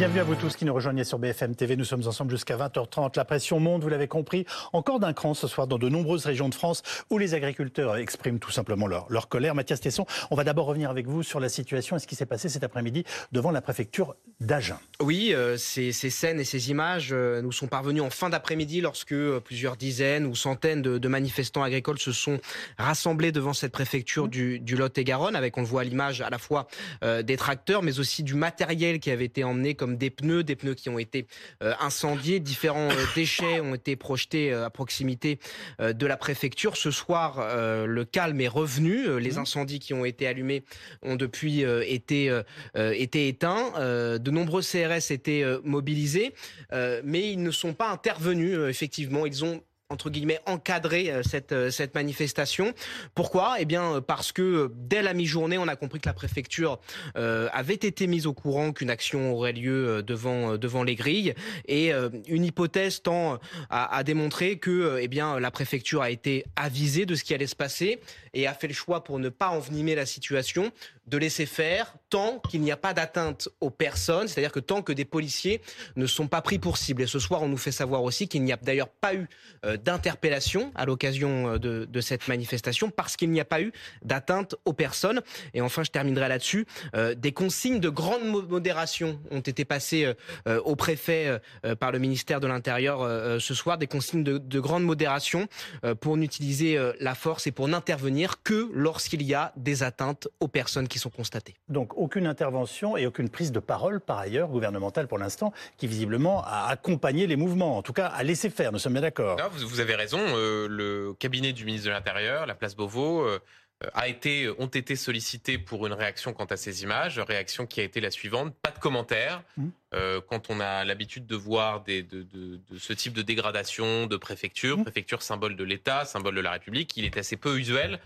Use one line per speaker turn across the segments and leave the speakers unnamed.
Bienvenue à vous tous qui nous rejoignez sur BFM TV. Nous sommes ensemble jusqu'à 20h30. La pression monte, vous l'avez compris, encore d'un cran ce soir dans de nombreuses régions de France où les agriculteurs expriment tout simplement leur, leur colère. Mathias Tesson, on va d'abord revenir avec vous sur la situation et ce qui s'est passé cet après-midi devant la préfecture d'Agen.
Oui, euh, ces, ces, scènes et ces images euh, nous sont parvenues en fin d'après-midi lorsque euh, plusieurs dizaines ou centaines de, de, manifestants agricoles se sont rassemblés devant cette préfecture du, du Lot-et-Garonne avec, on le voit à l'image, à la fois euh, des tracteurs mais aussi du matériel qui avait été emmené comme des pneus, des pneus qui ont été euh, incendiés, différents euh, déchets ont été projetés euh, à proximité de la préfecture. Ce soir, le calme est revenu. Les mmh. incendies qui ont été allumés ont depuis été, été éteints. de nombreux CRS étaient mobilisés, mais ils ne sont pas intervenus. effectivement, ils ont entre guillemets encadrer euh, cette euh, cette manifestation. Pourquoi? Eh bien parce que dès la mi-journée, on a compris que la préfecture euh, avait été mise au courant qu'une action aurait lieu devant devant les grilles. Et une hypothèse tend à, à démontrer que eh bien la préfecture a été avisée de ce qui allait se passer et a fait le choix pour ne pas envenimer la situation de laisser faire tant qu'il n'y a pas d'atteinte aux personnes, c'est-à-dire que tant que des policiers ne sont pas pris pour cible. Et ce soir, on nous fait savoir aussi qu'il n'y a d'ailleurs pas eu euh, d'interpellation à l'occasion euh, de, cette manifestation parce qu'il n'y a pas eu d'atteinte aux personnes. Et enfin, je terminerai là-dessus. Euh, des consignes de grande modération ont été passées au préfet par le ministère de l'Intérieur ce soir, des consignes de, de grande modération pour n'utiliser la force et pour n'intervenir que lorsqu'il y a des atteintes aux personnes qui sont constatées.
Donc aucune intervention et aucune prise de parole par ailleurs gouvernementale pour l'instant qui visiblement a accompagné les mouvements, en tout cas a laissé faire, nous sommes bien d'accord.
Vous, vous, avez raison, euh, le cabinet du ministre de l'Intérieur, la place Beauvau, euh, a été, ont été sollicités pour une réaction quant à ces images, réaction qui a été la suivante, pas de commentaires. Mmh. Euh, quand on a l'habitude de voir des, de, de, de, ce type de dégradation de préfecture, mmh. préfecture symbole de l'État, symbole de la République, il est assez peu usuel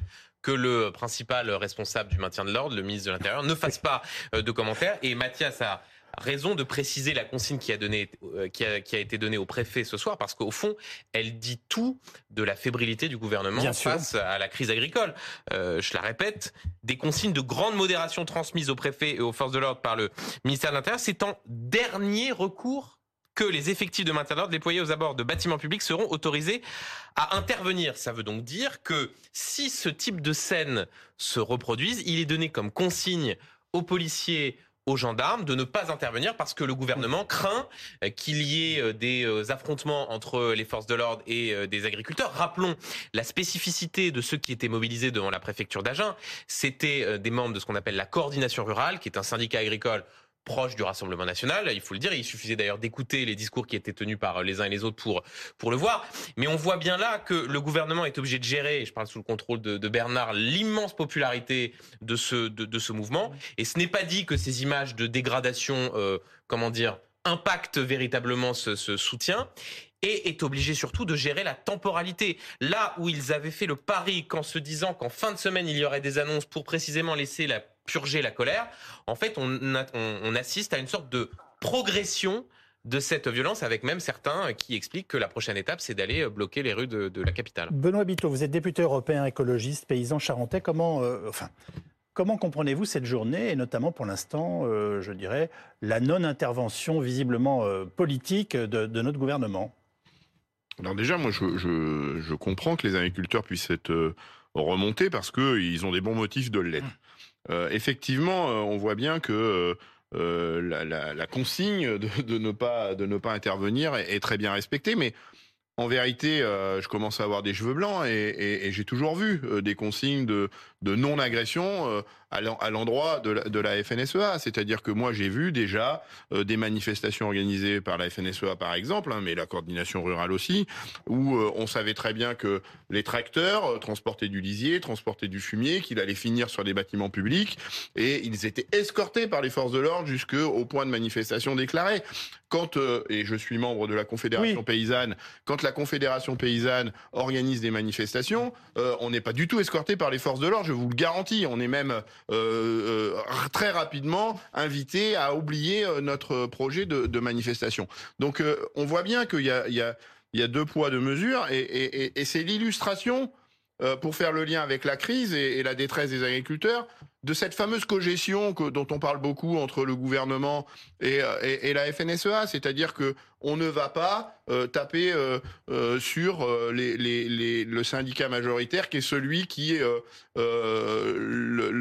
que le principal responsable du maintien de l'ordre, le ministre de l'Intérieur, ne fasse pas euh, de commentaires. Et Mathias a raison de préciser la consigne qui a, donné, euh, qui a, qui a été donnée au préfet ce soir, parce qu'au fond, elle dit tout de la fébrilité du gouvernement
Bien
face
sûr.
à la crise agricole. Euh, je la répète, des consignes de grande modération transmises au préfet et aux forces de l'ordre par le ministère de l'Intérieur, c'est en dernier recours que les effectifs de maintien de l'ordre déployés aux abords de bâtiments publics seront autorisés à intervenir. Ça veut donc dire que si ce type de scène se reproduise, il est donné comme consigne aux policiers, aux gendarmes de ne pas intervenir parce que le gouvernement craint qu'il y ait des affrontements entre les forces de l'ordre et des agriculteurs. Rappelons la spécificité de ceux qui étaient mobilisés devant la préfecture d'Agen. C'était des membres de ce qu'on appelle la coordination rurale, qui est un syndicat agricole proche du Rassemblement national, il faut le dire. Il suffisait d'ailleurs d'écouter les discours qui étaient tenus par les uns et les autres pour pour le voir. Mais on voit bien là que le gouvernement est obligé de gérer, et je parle sous le contrôle de, Bernard, l'immense popularité de ce de, ce mouvement. Et ce n'est pas dit que ces images de dégradation, euh, comment dire, impactent véritablement ce, ce soutien et est obligé surtout de gérer la temporalité. Là où ils avaient fait le pari qu'en se disant qu'en fin de semaine il y aurait des annonces pour précisément laisser la purger la colère, en fait, on, a, on, on assiste à une sorte de progression de cette violence, avec même certains qui expliquent que la prochaine étape, c'est d'aller bloquer les rues de, de, la capitale.
Benoît Biteau, vous êtes député européen écologiste, paysan charentais. Comment, euh, enfin, comment comprenez-vous cette journée et notamment pour l'instant, euh, je dirais, la non-intervention visiblement euh, politique de, de, notre gouvernement?
Alors déjà, moi, je, je, je, comprends que les agriculteurs puissent être remontés parce qu'ils ont des bons motifs de l'être. Euh, effectivement, euh, on voit bien que euh, la, consigne de, ne pas de ne pas intervenir est, très bien respectée, mais en vérité, je commence à avoir des cheveux blancs et, j'ai toujours vu des consignes de, de non-agression euh, à l'endroit de, la FNSEA. C'est-à-dire que moi, j'ai vu déjà des manifestations organisées par la FNSEA, par exemple, hein, mais la coordination rurale aussi, où on savait très bien que les tracteurs transportaient du lisier, transportaient du fumier, qu'il allait finir sur des bâtiments publics, et ils étaient escortés par les forces de l'ordre jusqu'au point de manifestation déclaré. Quand, et je suis membre de la Confédération oui. paysanne, quand la Confédération paysanne organise des manifestations, euh, on n'est pas du tout escorté par les forces de l'ordre, vous le garantis. On est même euh, euh, très rapidement invité à oublier notre projet de, manifestation. Donc on voit bien qu'il y a, deux poids, deux mesures, et c'est l'illustration euh, pour faire le lien avec la crise et, la détresse des agriculteurs, de cette fameuse cogestion dont on parle beaucoup entre le gouvernement et, euh, la FNSEA, c'est-à-dire que on ne va pas euh, taper sur le syndicat majoritaire qui est celui qui est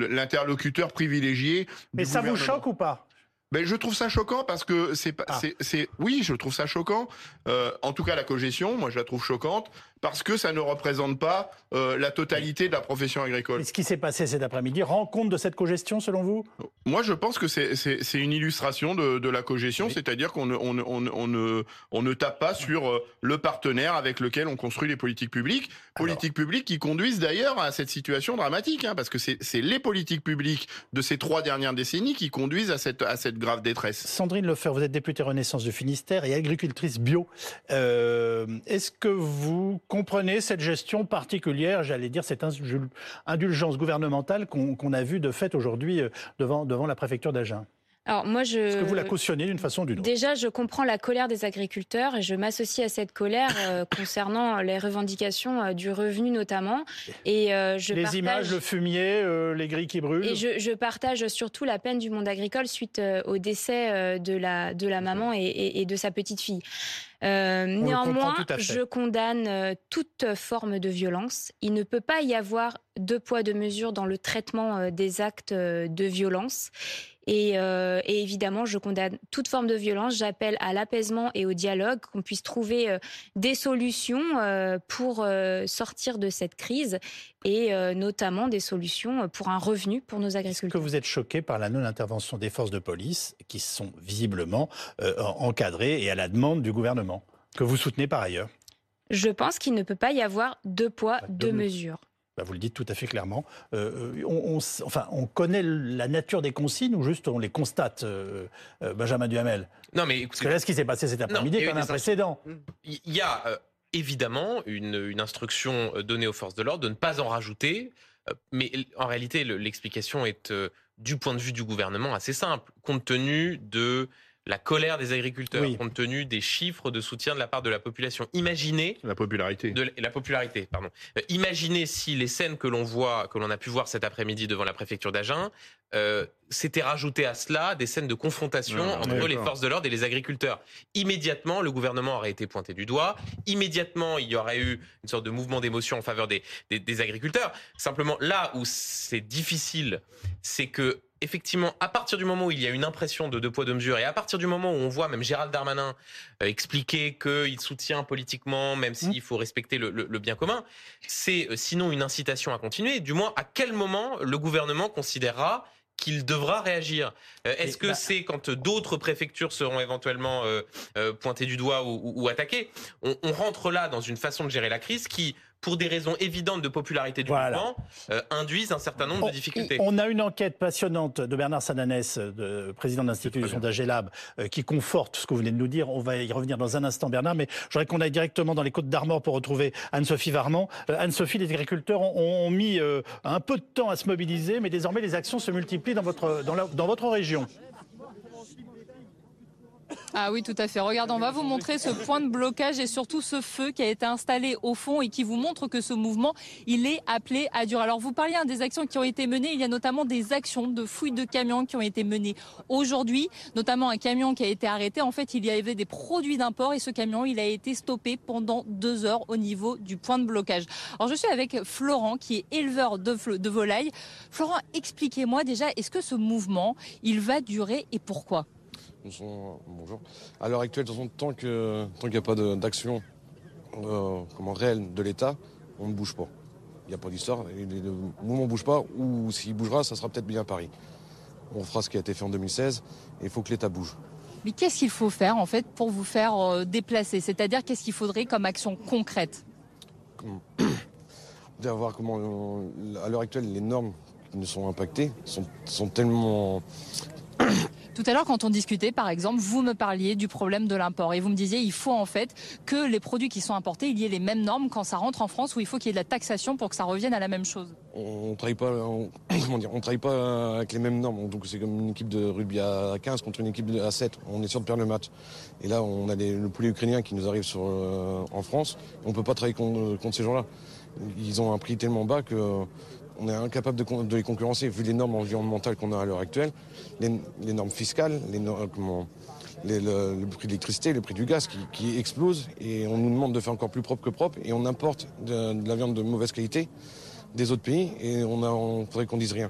l'interlocuteur privilégié.
Mais ça vous choque ou pas?
Ben, je trouve ça choquant parce que c'est pas, ah. c'est, oui, je trouve ça choquant. en tout cas, la cogestion, moi, je la trouve choquante parce que ça ne représente pas euh, la totalité de la profession agricole.
Et ce qui s'est passé cet après-midi rend compte de cette cogestion, selon vous?
Moi, je pense que c'est une illustration de, de la cogestion, c'est-à-dire qu'on ne, on, on, on, ne, on ne tape pas sur euh, le partenaire avec lequel on construit les politiques publiques, politiques publiques qui conduisent d'ailleurs à cette situation dramatique, hein, parce que c'est les politiques publiques de ces trois dernières décennies qui conduisent à cette, à cette
Sandrine Lefer, vous êtes députée Renaissance du Finistère et agricultrice bio. Euh, Est-ce que vous comprenez cette gestion particulière, j'allais dire cette indulgence gouvernementale qu'on a vue de fait aujourd'hui euh, devant la préfecture d'Agen?
Alors moi, je.
Est-ce que vous la cautionnez d'une façon ou d'une autre?
Déjà, je comprends la colère des agriculteurs et je m'associe à cette colère euh, concernant les revendications euh, du revenu notamment.
Et euh, je les images, le fumier, les grilles qui brûlent.
Et je, je, partage surtout la peine du monde agricole suite au décès de la de la maman et, et, et de sa petite fille. néanmoins, je condamne toute forme de violence. Il ne peut pas y avoir deux poids deux mesures dans le traitement des actes de violence. Euh, et, évidemment, je condamne toute forme de violence. J'appelle à l'apaisement et au dialogue, qu'on puisse trouver euh, des solutions euh, pour sortir de cette crise et notamment des solutions pour un revenu pour nos agriculteurs.
Est-ce que vous êtes choqué par la non-intervention des forces de police qui sont visiblement encadrées et à la demande du gouvernement, que vous soutenez par ailleurs?
Je pense qu'il ne peut pas y avoir deux poids, deux mesures.
Bah, vous le dites tout à fait clairement. Euh, on, enfin, on connaît la nature des consignes ou juste on les constate, euh, euh, Benjamin Duhamel? Non, mais Parce que là, ce qui s'est passé cet après-midi est quand même un précédent.
Il y a évidemment une, instruction donnée aux forces de l'ordre de ne pas en rajouter, mais en réalité, l'explication est, du point de vue du gouvernement, assez simple. Compte tenu de la colère des agriculteurs, compte tenu des chiffres de soutien de la part de la population. Imaginez
la popularité.
De la popularité, pardon. Euh, imaginez si les scènes que l'on voit, que l'on a pu voir cet après-midi devant la préfecture d'Agen, euh, s'étaient rajoutées à cela des scènes de confrontation entre les forces de l'ordre et les agriculteurs. Immédiatement, le gouvernement aurait été pointé du doigt. Immédiatement, il y aurait eu une sorte de mouvement d'émotion en faveur des, des agriculteurs. Simplement, là où c'est difficile, c'est que effectivement, à partir du moment où il y a une impression de deux poids deux mesures, et à partir du moment où on voit même Gérald Darmanin euh, expliquer qu'il soutient politiquement, même s'il faut respecter le, bien commun, c'est euh, sinon une incitation à continuer. Du moins, à quel moment le gouvernement considérera qu'il devra réagir? Euh, est-ce que bah c'est quand d'autres préfectures seront éventuellement pointées du doigt ou, attaquées? On, rentre là dans une façon de gérer la crise qui, pour des raisons évidentes de popularité du mouvement, euh, induisent un certain nombre de difficultés.
On a une enquête passionnante de Bernard Sananès, de, président de l'Institut de sondage Elab, euh, qui conforte ce que vous venez de nous dire. On va y revenir dans un instant, Bernard, mais je voudrais qu'on aille directement dans les Côtes d'Armor pour retrouver Anne-Sophie Varmont. Euh, Anne-Sophie, les agriculteurs ont, mis un peu de temps à se mobiliser, mais désormais les actions se multiplient dans votre, dans, dans votre région.
Ah oui, tout à fait. Regardez, on va vous montrer ce point de blocage et surtout ce feu qui a été installé au fond et qui vous montre que ce mouvement, il est appelé à durer. Alors, vous parliez hein, des actions qui ont été menées. Il y a notamment des actions de fouilles de camions qui ont été menées aujourd'hui, notamment un camion qui a été arrêté. En fait, il y avait des produits d'import et ce camion, il a été stoppé pendant deux heures au niveau du point de blocage. Alors, je suis avec Florent, qui est éleveur de, de volailles. Florent, expliquez-moi déjà, est-ce que ce mouvement, il va durer et pourquoi?
Bonjour. À l'heure actuelle, tant qu'il n'y a pas d'action euh, réelle de l'État, on ne bouge pas. Il n'y a pas d'histoire. Le mouvement ne bouge pas, ou s'il bougera, ça sera peut-être bien Paris. On fera ce qui a été fait en 2016, et il faut que l'État bouge.
Mais qu'est-ce qu'il faut faire, en fait, pour vous faire euh, déplacer? C'est-à-dire, qu'est-ce qu'il faudrait comme action concrète?
Voir comment, euh, à l'heure actuelle, les normes qui nous sont impactées sont, sont tellement
tout à l'heure, quand on discutait, par exemple, vous me parliez du problème de l'import et vous me disiez il faut en fait que les produits qui sont importés, il y ait les mêmes normes quand ça rentre en France ou il faut qu'il y ait de la taxation pour que ça revienne à la même chose?
On ne travaille pas, avec les mêmes normes. Donc c'est comme une équipe de rugby à 15 contre une équipe à 7. On est sûr de perdre le match. Et là, on a le poulet ukrainien qui nous arrive euh, en France. On ne peut pas travailler contre, ces gens-là. ils ont un prix tellement bas que on est incapable de, les concurrencer vu les normes environnementales qu'on a à l'heure actuelle, les, normes fiscales, les le, prix de l'électricité, le prix du gaz qui, explose et on nous demande de faire encore plus propre que propre et on importe de, la viande de mauvaise qualité des autres pays et on, on faudrait qu'on dise rien.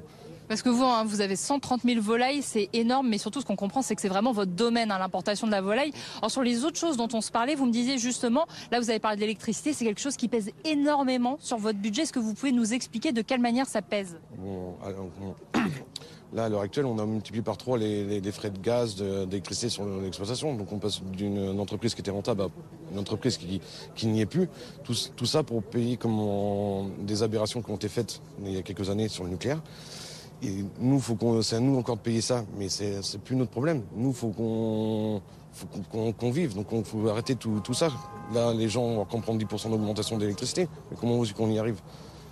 Parce que vous, hein, vous avez 130 000 volailles, c'est énorme, mais surtout ce qu'on comprend, c'est que c'est vraiment votre domaine, hein, l'importation de la volaille. Alors sur les autres choses dont on se parlait, vous me disiez justement, là vous avez parlé de l'électricité, c'est quelque chose qui pèse énormément sur votre budget. Est-ce que vous pouvez nous expliquer de quelle manière ça pèse?
Là, à l'heure actuelle, on a multiplié par trois les, frais de gaz, d'électricité sur l'exploitation. Donc on passe d'une entreprise qui était rentable à une entreprise qui, n'y est plus. Tout, ça pour payer comme des aberrations qui ont été faites il y a quelques années sur le nucléaire. Et nous, faut qu'on, c'est à nous encore de payer ça, mais c'est, c'est plus notre problème. Nous, faut qu'on, faut qu'on, vive, donc il faut arrêter tout, ça. Là, les gens vont comprendre 10% d'augmentation d'électricité, mais comment aussi qu'on y arrive?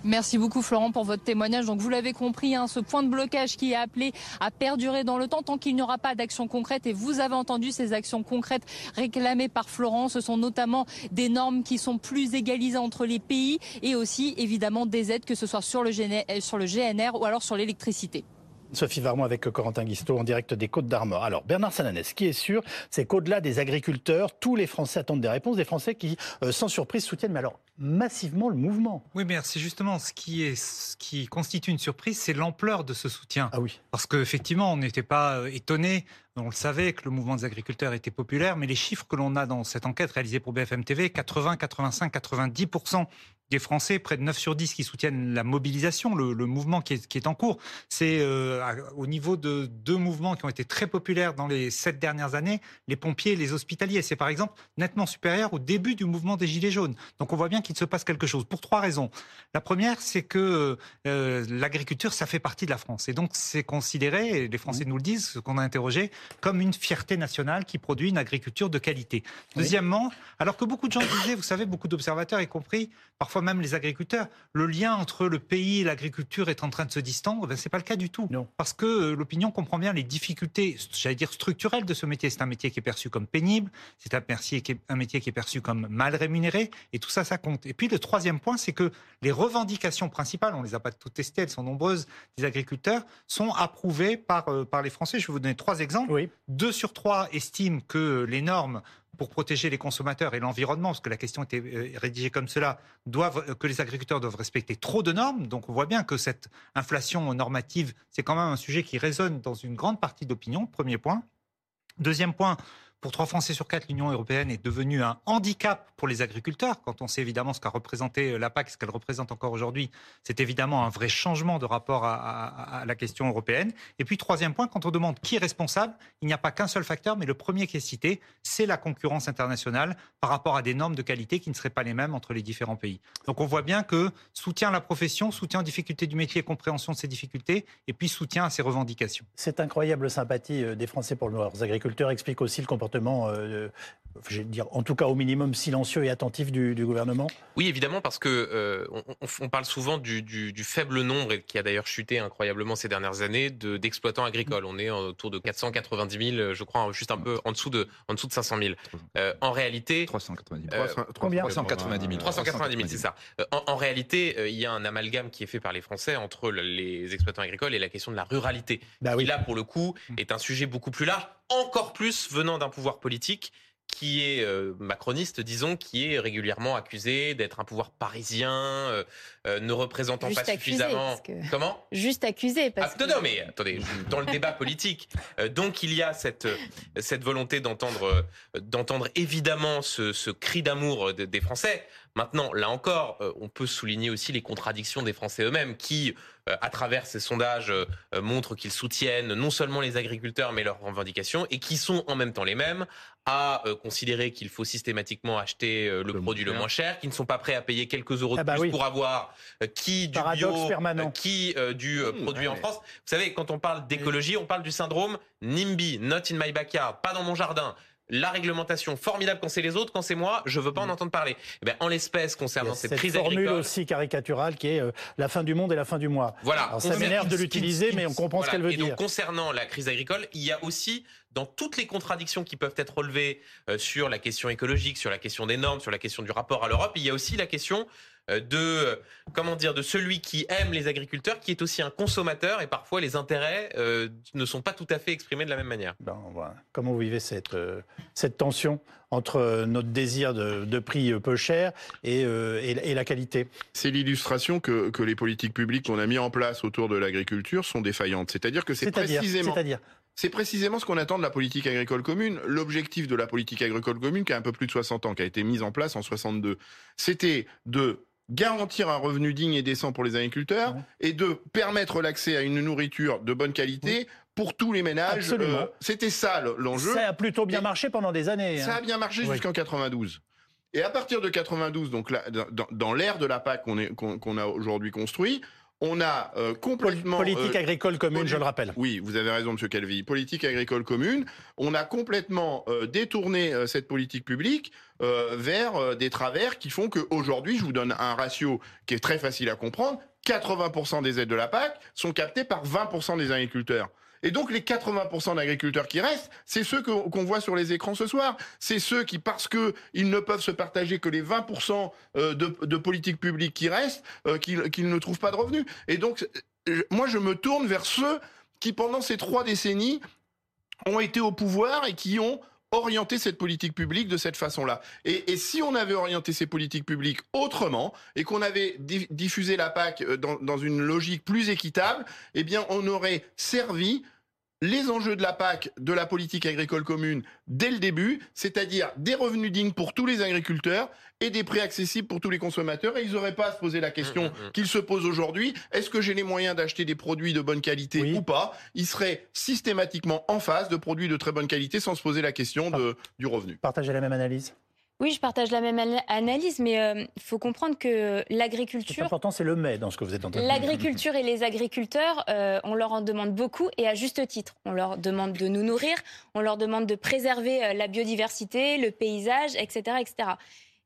Merci beaucoup Florent pour votre témoignage. Donc vous l'avez compris, hein, ce point de blocage qui est appelé à perdurer dans le temps tant qu'il n'y aura pas d'action concrète. Et vous avez entendu ces actions concrètes réclamées par Florent. Ce sont notamment des normes qui sont plus égalisées entre les pays et aussi évidemment des aides, que ce soit sur le, sur le GNR ou alors sur l'électricité.
Sophie Varmont avec Corentin Guisto en direct des Côtes d'Armor. Alors Bernard Sananès, ce qui est sûr, c'est qu'au-delà des agriculteurs, tous les Français attendent des réponses, des Français qui, euh, sans surprise, soutiennent, mais alors massivement le mouvement.
Oui, mais c'est justement ce qui, est, ce qui constitue une surprise, c'est l'ampleur de ce soutien.
Ah oui.
Parce qu'effectivement, on n'était pas euh, étonné, on le savait que le mouvement des agriculteurs était populaire, mais les chiffres que l'on a dans cette enquête réalisée pour BFM TV, 80, 85, 90 des Français, près de 9 sur 10 qui soutiennent la mobilisation, le, mouvement qui est, en cours. C'est euh, au niveau de deux mouvements qui ont été très populaires dans les sept dernières années, les pompiers et les hospitaliers. C'est par exemple nettement supérieur au début du mouvement des Gilets jaunes. Donc on voit bien qu'il se passe quelque chose, pour trois raisons. La première, c'est que euh, l'agriculture, ça fait partie de la France. Et donc c'est considéré, et les Français nous le disent, ce qu'on a interrogé, comme une fierté nationale qui produit une agriculture de qualité. Deuxièmement, alors que beaucoup de gens disaient, vous savez, beaucoup d'observateurs, y compris parfois même les agriculteurs, le lien entre le pays et l'agriculture est en train de se distendre, ben, ce n'est pas le cas du tout.
Non.
Parce que euh, l'opinion comprend bien les difficultés, j'allais dire structurelles de ce métier. C'est un métier qui est perçu comme pénible, c'est un métier, qui est, un métier qui est perçu comme mal rémunéré, et tout ça, ça compte. Et puis le troisième point, c'est que les revendications principales, on ne les a pas toutes testées, elles sont nombreuses, des agriculteurs, sont approuvées par, euh, par les Français. Je vais vous donner trois exemples.
Oui.
Deux sur trois estiment que les normes pour protéger les consommateurs et l'environnement, parce que la question était euh, rédigée comme cela, euh, que les agriculteurs doivent respecter trop de normes. Donc on voit bien que cette inflation normative, c'est quand même un sujet qui résonne dans une grande partie de l'opinion, premier point. Deuxième point, pour trois Français sur quatre, l'Union européenne est devenue un handicap pour les agriculteurs. Quand on sait évidemment ce qu'a représenté euh, la PAC, ce qu'elle représente encore aujourd'hui, c'est évidemment un vrai changement de rapport à, la question européenne. Et puis troisième point, quand on demande qui est responsable, il n'y a pas qu'un seul facteur, mais le premier qui est cité, c'est la concurrence internationale par rapport à des normes de qualité qui ne seraient pas les mêmes entre les différents pays. Donc on voit bien que soutien à la profession, soutien aux difficultés du métier, compréhension de ces difficultés, et puis soutien à ses revendications.
Cette incroyable sympathie euh, des Français pour leurs agriculteurs explique aussi le comportement euh, je vais dire, en tout cas au minimum silencieux et attentif du, gouvernement
Oui, évidemment, parce que euh, on, parle souvent du, faible nombre, et qui a d'ailleurs chuté incroyablement ces dernières années, d'exploitants agricoles. On est autour de 490 000, je crois, juste un peu en dessous de, en dessous de 500 000. Euh, en réalité...
390
000. combien
390 000. 390 000, c'est ça. En, réalité, il y a un amalgame qui est fait par les Français entre les exploitants agricoles et la question de la ruralité,
bah oui.
qui là, pour le coup, est un sujet beaucoup plus large encore plus venant d'un pouvoir politique qui est euh, macroniste, disons, qui est régulièrement accusé d'être un pouvoir parisien, euh, euh, ne représentant pas suffisamment. Comment?
Juste accusé. Parce
ah, Non, non, mais attendez, dans le débat politique. donc il y a cette, cette volonté d'entendre, d'entendre évidemment ce, ce cri d'amour des Français. Maintenant, là encore, on peut souligner aussi les contradictions des Français eux-mêmes qui euh, à travers ces sondages, euh, euh, montrent qu'ils soutiennent non seulement les agriculteurs, mais leurs revendications, et qui sont en même temps les mêmes à considérer qu'il faut systématiquement acheter le, produit le moins cher, qui ne sont pas prêts à payer quelques euros de ah bah plus pour avoir qui du bio, qui du mmh, produit en France. Vous savez, quand on parle d'écologie, on parle du syndrome NIMBY, not in my backyard, pas dans mon jardin la réglementation formidable quand c'est les autres, quand c'est moi, je veux pas en mm. entendre parler. Eh ben, en l'espèce, concernant cette, crise
formule aussi caricaturale qui est euh, la fin du monde et la fin du mois.
Voilà.
ça m'énerve de l'utiliser, mais on comprend ce qu'elle veut
et
dire.
Donc, concernant la crise agricole, il y a aussi dans toutes les contradictions qui peuvent être relevées euh, sur la question écologique, sur la question des normes, sur la question du rapport à l'Europe, il y a aussi la question de comment dire de celui qui aime les agriculteurs, qui est aussi un consommateur et parfois les intérêts ne sont pas tout à fait exprimés de la même manière.
Ben, Comment vous vivez cette cette tension entre notre désir de, prix peu cher et, et, la qualité
C'est l'illustration que, que les politiques publiques qu'on a mis en place autour de l'agriculture sont défaillantes. C'est-à-dire que c'est précisément.
C'est-à-dire
c'est précisément ce qu'on attend de la politique agricole commune. L'objectif de la politique agricole commune, qui a un peu plus de 60 ans, qui a été mise en place en 62, c'était de garantir un revenu digne et décent pour les agriculteurs et de permettre l'accès à une nourriture de bonne qualité pour tous les ménages.
Euh,
c'était ça l'enjeu.
Ça a plutôt bien marché pendant des années.
Ça a hein. bien marché jusqu'en 92. Et à partir de 92, donc là, dans, dans l'ère de la PAC qu'on a aujourd'hui construit, on a euh, complètement...
Politique euh, agricole commune, je le rappelle.
Oui, vous avez raison, Monsieur Calvi. Politique agricole commune. On a complètement euh, détourné cette politique publique vers des travers qui font qu'aujourd'hui, je vous donne un ratio qui est très facile à comprendre, 80% des aides de la PAC sont captées par 20% des agriculteurs. Et donc les 80% d'agriculteurs qui restent, c'est ceux qu'on voit sur les écrans ce soir. C'est ceux qui, parce que ils ne peuvent se partager que les 20% euh, de, de politique publique qui restent, euh, qu'ils ne trouvent pas de revenus. Et donc, moi, je me tourne vers ceux qui, pendant ces trois décennies, ont été au pouvoir et qui ont orienté cette politique publique de cette façon-là. Et, si on avait orienté ces politiques publiques autrement et qu'on avait diffusé la PAC dans, dans, une logique plus équitable, eh bien, on aurait servi les enjeux de la PAC, de la politique agricole commune, dès le début, c'est-à-dire des revenus dignes pour tous les agriculteurs et des prix accessibles pour tous les consommateurs. Et ils n'auraient pas à se poser la question mmh, mmh, mmh. qu'ils se posent aujourd'hui. Est-ce que j'ai les moyens d'acheter des produits de bonne qualité ou pas? Ils seraient systématiquement en face de produits de très bonne qualité sans se poser la question de, du revenu.
Partagez la même analyse
oui, je partage la même analyse, mais il euh, faut comprendre que l'agriculture.
L'important, c'est le mais dans ce que vous êtes en train de
dire. L'agriculture et les agriculteurs, euh, on leur en demande beaucoup et à juste titre. On leur demande de nous nourrir, on leur demande de préserver euh, la biodiversité, le paysage, etc., etc.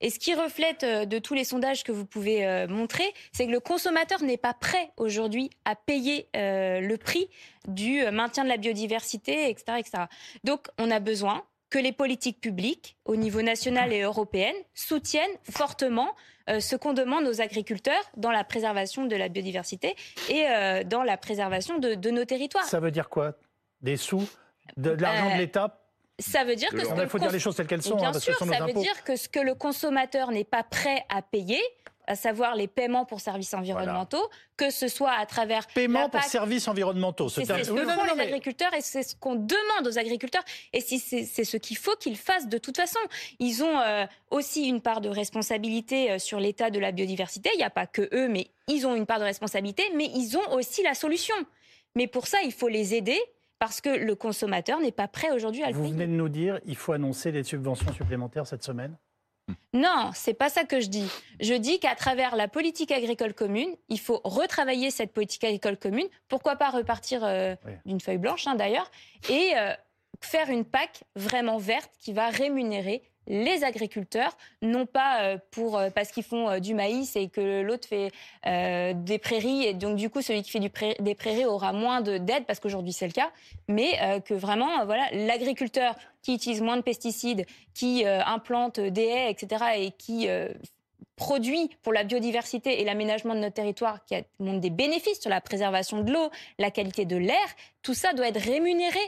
Et ce qui reflète de tous les sondages que vous pouvez montrer, c'est que le consommateur n'est pas prêt aujourd'hui à payer le prix du maintien de la biodiversité, etc., etc. Donc, on a besoin que les politiques publiques, au niveau national et européen, soutiennent fortement euh, ce qu'on demande aux agriculteurs dans la préservation de la biodiversité et euh, dans la préservation de, nos territoires.
Ça veut dire quoi? Des sous? De, l'argent de euh, l'État?
ça veut dire que
il faut dire les choses telles qu'elles sont.
Bien hein, sûr, ça veut dire que ce que le consommateur n'est pas prêt à payer, à savoir les paiements pour services environnementaux, que ce soit à travers
paiement pour services environnementaux.
C'est ce que font les agriculteurs et c'est ce qu'on demande aux agriculteurs. Et si c'est ce qu'il faut qu'ils fassent de toute façon. Ils ont euh, aussi une part de responsabilité euh, sur l'état de la biodiversité. Il n'y a pas que eux, mais ils ont une part de responsabilité, mais ils ont aussi la solution. Mais pour ça, il faut les aider parce que le consommateur n'est pas prêt aujourd'hui à le
payer. Vous venez de nous dire, il faut annoncer des subventions supplémentaires cette semaine
non, c'est pas ça que je dis. Je dis qu'à travers la politique agricole commune, il faut retravailler cette politique agricole commune. Pourquoi pas repartir euh, d'une feuille blanche, hein, d'ailleurs, et euh, faire une PAC vraiment verte qui va rémunérer les agriculteurs, non pas euh, pour euh, parce qu'ils font euh, du maïs et que l'autre fait des prairies et donc du coup celui qui fait du des prairies aura moins d'aide parce qu'aujourd'hui c'est le cas, mais que vraiment voilà l'agriculteur qui utilise moins de pesticides, qui implante des haies etc et qui produit pour la biodiversité et l'aménagement de notre territoire qui a, montre des bénéfices sur la préservation de l'eau, la qualité de l'air, tout ça doit être rémunéré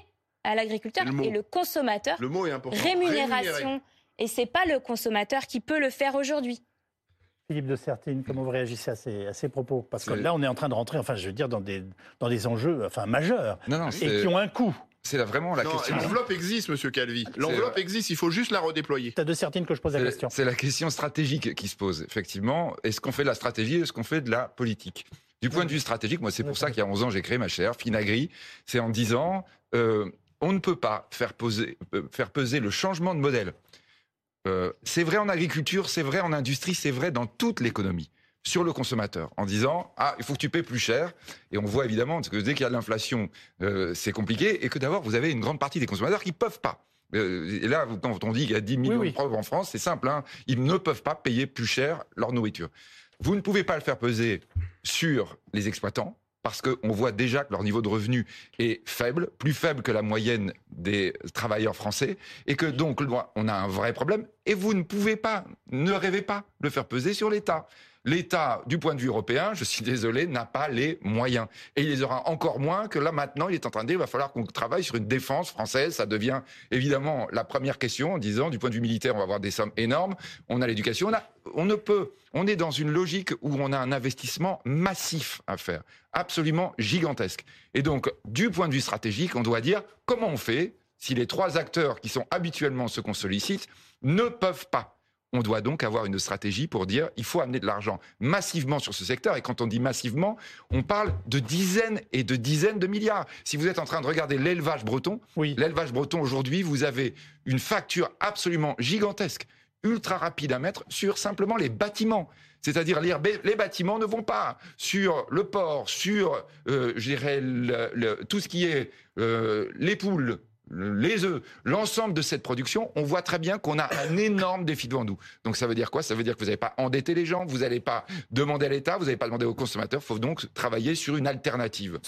à l'agriculteur et le consommateur.
Le mot est important.
Rémunération. Et c'est pas le consommateur qui peut le faire aujourd'hui.
Philippe de Sertine, comment vous réagissez à ces, à ces propos? Parce que là, on est en train de rentrer, enfin, je veux dire, dans des, dans des enjeux enfin, majeurs et qui ont un coût.
C'est vraiment la question.
L'enveloppe existe, Monsieur Calvi. L'enveloppe existe, il faut juste la redéployer.
C'est de Sertine que je pose la question.
C'est la question stratégique qui se pose, effectivement. Est-ce qu'on fait de la stratégie Est-ce qu'on fait de la politique? Du point de vue stratégique, moi, c'est pour ça qu'il y a 11 ans, j'ai créé ma chaire, Finagri. C'est en disant, euh, on ne peut pas faire, poser, euh, faire peser le changement de modèle euh, c'est vrai en agriculture, c'est vrai en industrie, c'est vrai dans toute l'économie sur le consommateur en disant ah il faut que tu payes plus cher. Et on voit évidemment que dès qu'il y a de l'inflation euh, c'est compliqué et que d'abord vous avez une grande partie des consommateurs qui peuvent pas. Euh, et là quand on dit qu'il y a 10 millions de pauvres en France c'est simple hein, ils ne peuvent pas payer plus cher leur nourriture. Vous ne pouvez pas le faire peser sur les exploitants parce qu'on voit déjà que leur niveau de revenu est faible, plus faible que la moyenne des travailleurs français, et que donc on a un vrai problème, et vous ne pouvez pas, ne rêvez pas, le faire peser sur l'État. l'État, du point de vue européen, je suis désolé, n'a pas les moyens. Et il les aura encore moins que là maintenant, il est en train de dire, il va falloir qu'on travaille sur une défense française. Ça devient évidemment la première question en disant, du point de vue militaire, on va avoir des sommes énormes. On a l'éducation, on, on ne peut, on est dans une logique où on a un investissement massif à faire, absolument gigantesque. Et donc, du point de vue stratégique, on doit dire comment on fait si les trois acteurs qui sont habituellement ceux qu'on sollicite ne peuvent pas on doit donc avoir une stratégie pour dire il faut amener de l'argent massivement sur ce secteur. Et quand on dit massivement, on parle de dizaines et de dizaines de milliards. Si vous êtes en train de regarder l'élevage breton, l'élevage breton aujourd'hui, vous avez une facture absolument gigantesque, ultra rapide à mettre sur simplement les bâtiments. C'est-à-dire les bâtiments ne vont pas sur le port, sur euh, tout ce qui est euh, les poules, les œufs, l'ensemble de cette production, on voit très bien qu'on a un énorme défi devant nous. Donc ça veut dire quoi? Ça veut dire que vous n'allez pas endetter les gens, vous n'allez pas demander à l'État, vous n'allez pas demander aux consommateurs, il faut donc travailler sur une alternative.